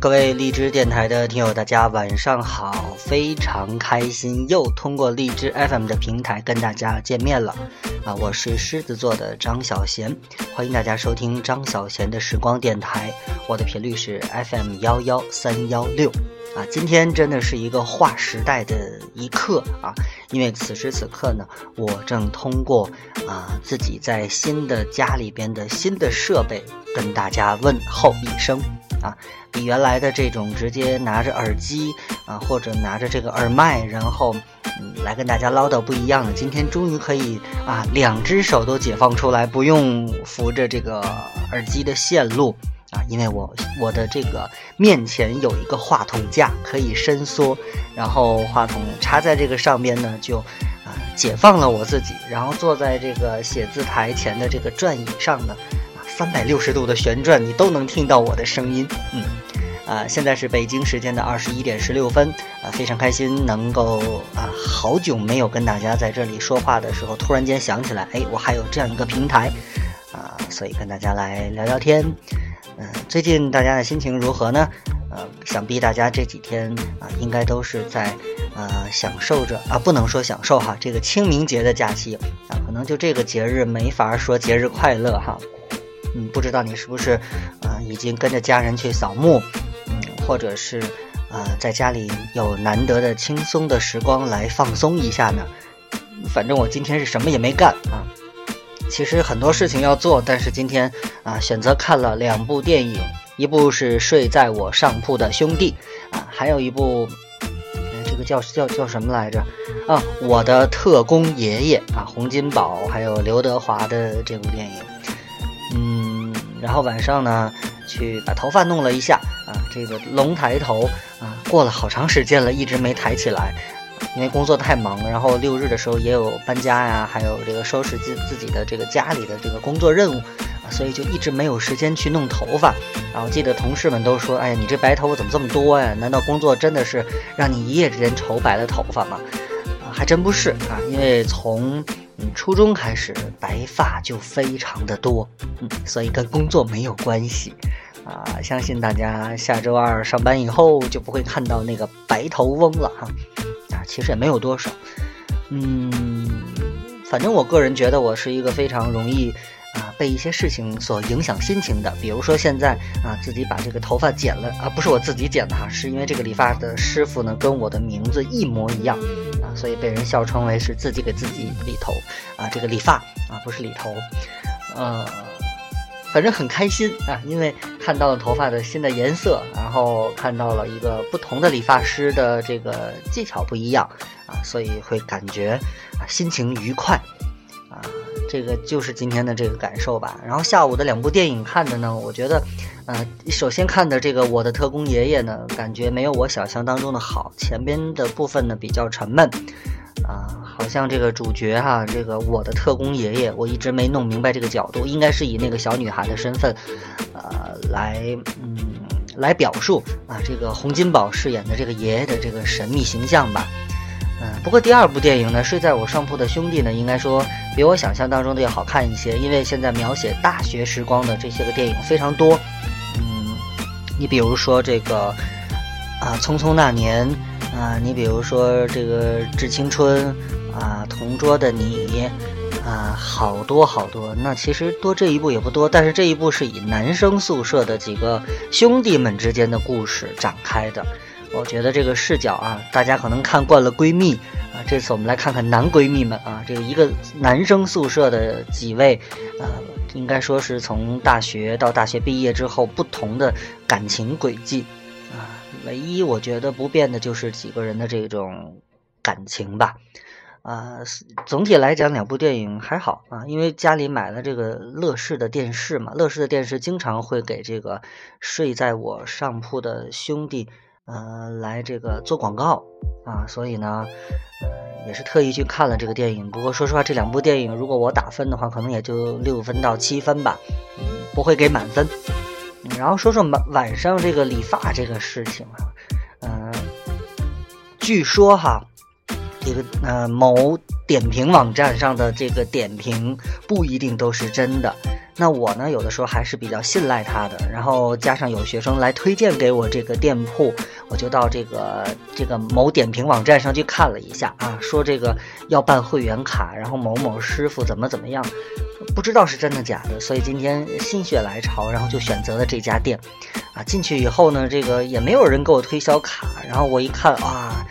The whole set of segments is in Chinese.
各位荔枝电台的听友，大家晚上好！非常开心又通过荔枝 FM 的平台跟大家见面了啊！我是狮子座的张小贤，欢迎大家收听张小贤的时光电台，我的频率是 FM 幺幺三幺六啊！今天真的是一个划时代的一刻啊！因为此时此刻呢，我正通过啊自己在新的家里边的新的设备跟大家问候一声。啊，比原来的这种直接拿着耳机啊，或者拿着这个耳麦，然后嗯来跟大家唠叨不一样了。今天终于可以啊，两只手都解放出来，不用扶着这个耳机的线路啊，因为我我的这个面前有一个话筒架可以伸缩，然后话筒插在这个上边呢，就啊解放了我自己，然后坐在这个写字台前的这个转椅上呢。啊三百六十度的旋转，你都能听到我的声音。嗯，啊，现在是北京时间的二十一点十六分，啊，非常开心能够啊，好久没有跟大家在这里说话的时候，突然间想起来，哎，我还有这样一个平台，啊，所以跟大家来聊聊天。嗯，最近大家的心情如何呢？呃，想必大家这几天啊，应该都是在呃享受着啊，不能说享受哈，这个清明节的假期啊，可能就这个节日没法说节日快乐哈。嗯，不知道你是不是，啊，已经跟着家人去扫墓，嗯，或者是，啊，在家里有难得的轻松的时光来放松一下呢？反正我今天是什么也没干啊。其实很多事情要做，但是今天啊，选择看了两部电影，一部是《睡在我上铺的兄弟》，啊，还有一部，这个叫叫叫什么来着？啊，我的特工爷爷啊，洪金宝还有刘德华的这部电影。嗯，然后晚上呢，去把头发弄了一下啊，这个龙抬头啊，过了好长时间了，一直没抬起来，因为工作太忙。然后六日的时候也有搬家呀，还有这个收拾自自己的这个家里的这个工作任务啊，所以就一直没有时间去弄头发。然后记得同事们都说：“哎呀，你这白头发怎么这么多呀？难道工作真的是让你一夜之间愁白了头发吗？”啊，还真不是啊，因为从嗯，初中开始白发就非常的多，嗯，所以跟工作没有关系，啊，相信大家下周二上班以后就不会看到那个白头翁了哈，其实也没有多少，嗯，反正我个人觉得我是一个非常容易。啊，被一些事情所影响心情的，比如说现在啊，自己把这个头发剪了啊，不是我自己剪的哈，是因为这个理发的师傅呢跟我的名字一模一样啊，所以被人笑称为是自己给自己理头啊，这个理发啊不是理头，呃，反正很开心啊，因为看到了头发的新的颜色，然后看到了一个不同的理发师的这个技巧不一样啊，所以会感觉心情愉快啊。这个就是今天的这个感受吧。然后下午的两部电影看的呢，我觉得，呃，首先看的这个《我的特工爷爷》呢，感觉没有我想象当中的好。前边的部分呢比较沉闷，啊，好像这个主角哈，这个我的特工爷爷，我一直没弄明白这个角度，应该是以那个小女孩的身份，呃，来，嗯，来表述啊，这个洪金宝饰演的这个爷爷的这个神秘形象吧。嗯，不过第二部电影呢，《睡在我上铺的兄弟》呢，应该说比我想象当中的要好看一些，因为现在描写大学时光的这些个电影非常多。嗯，你比如说这个啊，《匆匆那年》啊，你比如说这个《致青春》啊，《同桌的你》啊，好多好多。那其实多这一部也不多，但是这一部是以男生宿舍的几个兄弟们之间的故事展开的。我觉得这个视角啊，大家可能看惯了闺蜜啊，这次我们来看看男闺蜜们啊，这个一个男生宿舍的几位，呃，应该说是从大学到大学毕业之后不同的感情轨迹啊，唯一我觉得不变的就是几个人的这种感情吧，啊，总体来讲两部电影还好啊，因为家里买了这个乐视的电视嘛，乐视的电视经常会给这个睡在我上铺的兄弟。呃，来这个做广告啊，所以呢，呃，也是特意去看了这个电影。不过说实话，这两部电影如果我打分的话，可能也就六分到七分吧，不会给满分。然后说说晚晚上这个理发这个事情啊，嗯，据说哈，这个呃某点评网站上的这个点评不一定都是真的。那我呢，有的时候还是比较信赖他的。然后加上有学生来推荐给我这个店铺，我就到这个这个某点评网站上去看了一下啊，说这个要办会员卡，然后某某师傅怎么怎么样，不知道是真的假的。所以今天心血来潮，然后就选择了这家店。啊，进去以后呢，这个也没有人给我推销卡，然后我一看啊。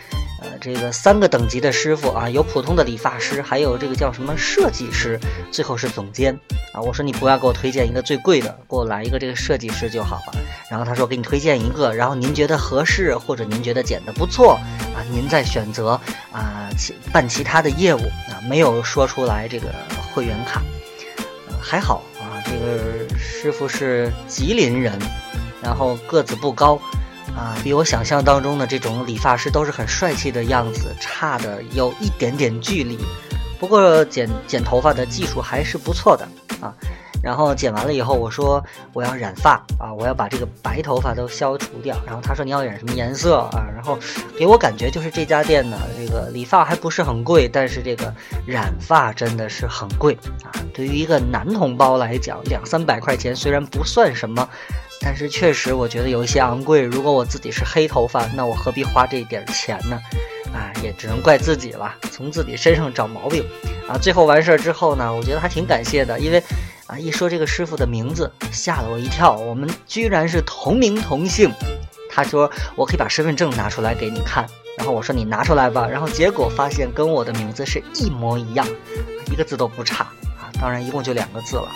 这个三个等级的师傅啊，有普通的理发师，还有这个叫什么设计师，最后是总监啊。我说你不要给我推荐一个最贵的，给我来一个这个设计师就好了。然后他说给你推荐一个，然后您觉得合适或者您觉得剪得不错啊，您再选择啊其办其他的业务啊，没有说出来这个会员卡，还好啊。这个师傅是吉林人，然后个子不高。啊，比我想象当中的这种理发师都是很帅气的样子，差的有一点点距离。不过剪剪头发的技术还是不错的啊。然后剪完了以后，我说我要染发啊，我要把这个白头发都消除掉。然后他说你要染什么颜色啊？然后给我感觉就是这家店呢，这个理发还不是很贵，但是这个染发真的是很贵啊。对于一个男同胞来讲，两三百块钱虽然不算什么。但是确实，我觉得有一些昂贵。如果我自己是黑头发，那我何必花这点钱呢？啊，也只能怪自己了，从自己身上找毛病。啊，最后完事儿之后呢，我觉得还挺感谢的，因为啊，一说这个师傅的名字，吓了我一跳。我们居然是同名同姓。他说我可以把身份证拿出来给你看，然后我说你拿出来吧。然后结果发现跟我的名字是一模一样，一个字都不差啊。当然，一共就两个字了。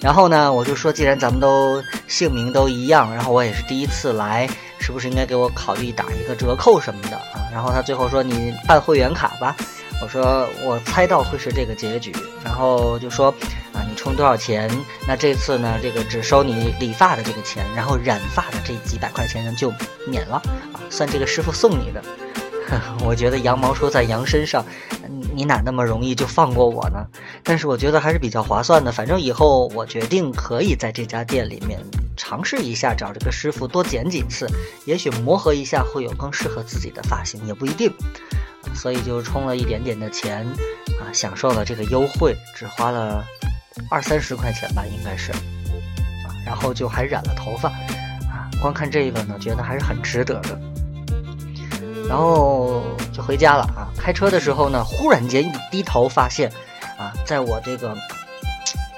然后呢，我就说，既然咱们都姓名都一样，然后我也是第一次来，是不是应该给我考虑打一个折扣什么的？然后他最后说你办会员卡吧，我说我猜到会是这个结局，然后就说啊，你充多少钱？那这次呢，这个只收你理发的这个钱，然后染发的这几百块钱呢就免了啊，算这个师傅送你的。我觉得羊毛出在羊身上。你哪那么容易就放过我呢？但是我觉得还是比较划算的。反正以后我决定可以在这家店里面尝试一下，找这个师傅多剪几次，也许磨合一下会有更适合自己的发型，也不一定。所以就充了一点点的钱，啊，享受了这个优惠，只花了二三十块钱吧，应该是。啊，然后就还染了头发，啊，光看这个呢，觉得还是很值得的。然后就回家了啊！开车的时候呢，忽然间一低头发现，啊，在我这个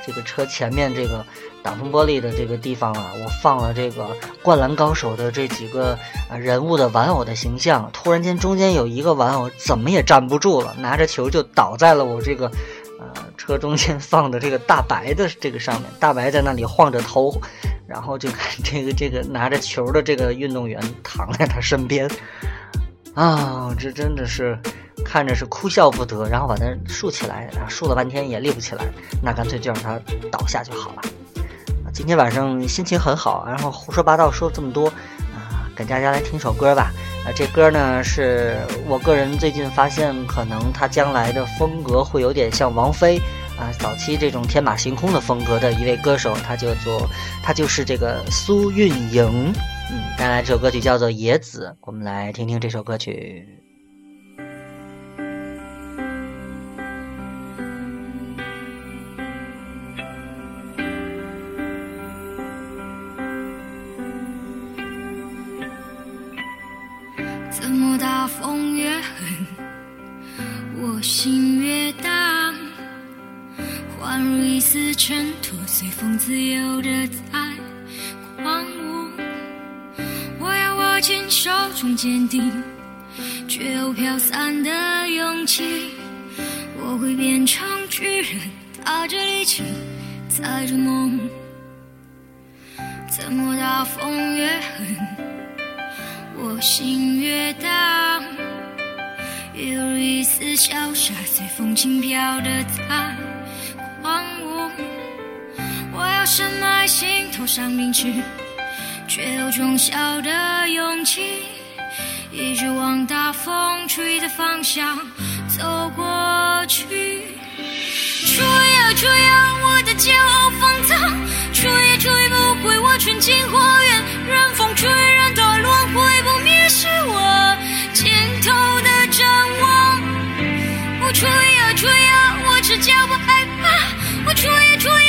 这个车前面这个挡风玻璃的这个地方啊，我放了这个灌篮高手的这几个啊人物的玩偶的形象。突然间，中间有一个玩偶怎么也站不住了，拿着球就倒在了我这个呃车中间 放的这个大白的这个上面。大白在那里晃着头，然后就看这个这个拿着球的这个运动员躺在他身边。啊，这真的是看着是哭笑不得，然后把它竖起来，然后竖了半天也立不起来，那干脆就让它倒下就好了。今天晚上心情很好，然后胡说八道说了这么多，啊，给大家来听首歌吧。啊，这歌呢是我个人最近发现，可能他将来的风格会有点像王菲啊，早期这种天马行空的风格的一位歌手，他叫做他就是这个苏运莹。嗯，带来这首歌曲叫做《野子》，我们来听听这首歌曲。大风越狠，我心越荡，宛如一丝尘土，随风自由的在狂舞。我要握紧手中坚定，却又飘散的勇气。我会变成巨人，踏着力气，载着梦。怎么大风越狠，我心越荡。犹如一丝小沙，随风轻飘的在狂舞。我要深埋心头上凝视。却有种小的勇气，一直往大风吹的方向走过去。吹呀吹呀，我的骄傲放纵，吹也吹不回我纯净花园。任风吹，任它轮回不灭，是我尽头是叫我害怕，我出也出。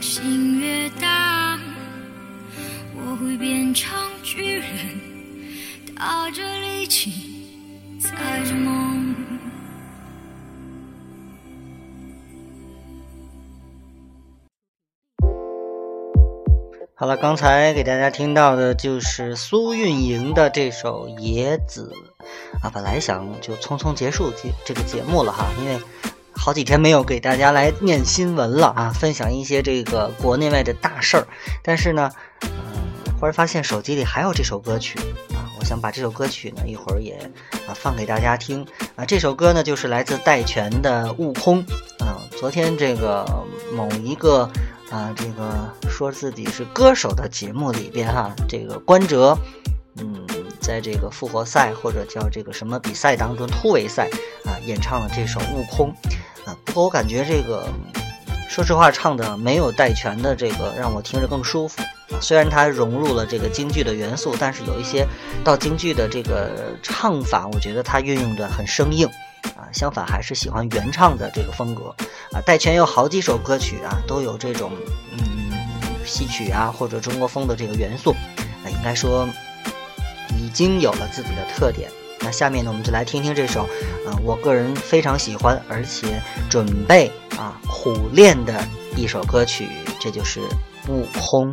心越大？我会变成巨人，打着力气，踩着梦。好了，刚才给大家听到的就是苏运莹的这首《野子》啊，本来想就匆匆结束这这个节目了哈，因为好几天没有给大家来念新闻了啊，分享一些这个国内外的大事儿，但是呢，嗯、忽然发现手机里还有这首歌曲啊，我想把这首歌曲呢一会儿也啊放给大家听啊，这首歌呢就是来自戴荃的《悟空》啊，昨天这个某一个。啊，这个说自己是歌手的节目里边哈，这个关喆，嗯，在这个复活赛或者叫这个什么比赛当中突围赛啊，演唱了这首《悟空》不过我感觉这个，说实话，唱的没有戴荃的这个让我听着更舒服。虽然它融入了这个京剧的元素，但是有一些到京剧的这个唱法，我觉得它运用的很生硬。啊，相反还是喜欢原唱的这个风格啊。戴荃有好几首歌曲啊，都有这种嗯戏曲啊或者中国风的这个元素，啊，应该说已经有了自己的特点。那下面呢，我们就来听听这首，啊，我个人非常喜欢，而且准备啊苦练的一首歌曲，这就是《悟空》。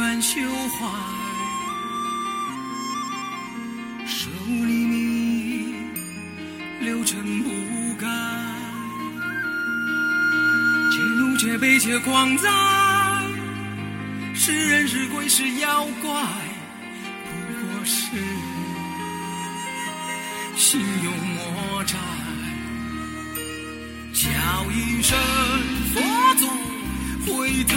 恩怨休怀，舍吾黎明，六尘不改。且怒且悲且狂哉，是人是鬼是妖怪，不过是心有魔债。叫一声佛祖，回头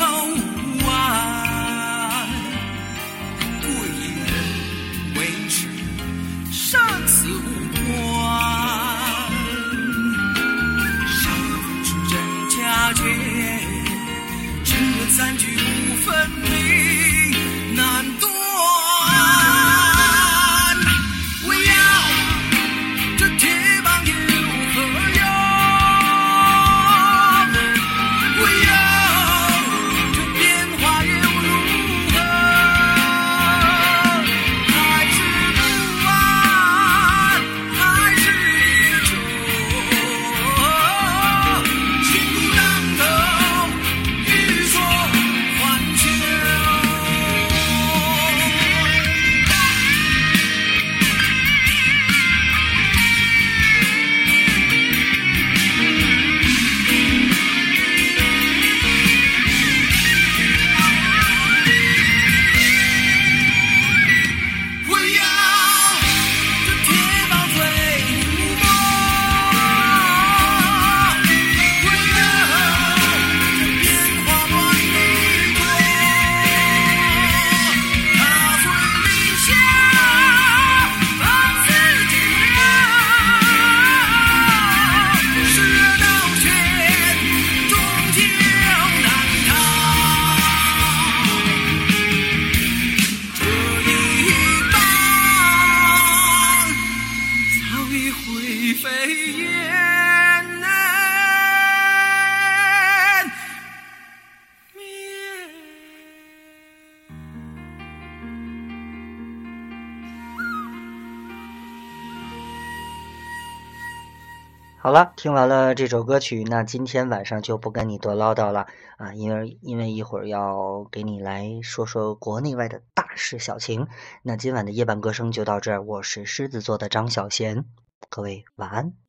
好了，听完了这首歌曲，那今天晚上就不跟你多唠叨了啊，因为因为一会儿要给你来说说国内外的大事小情。那今晚的夜半歌声就到这儿，我是狮子座的张小贤，各位晚安。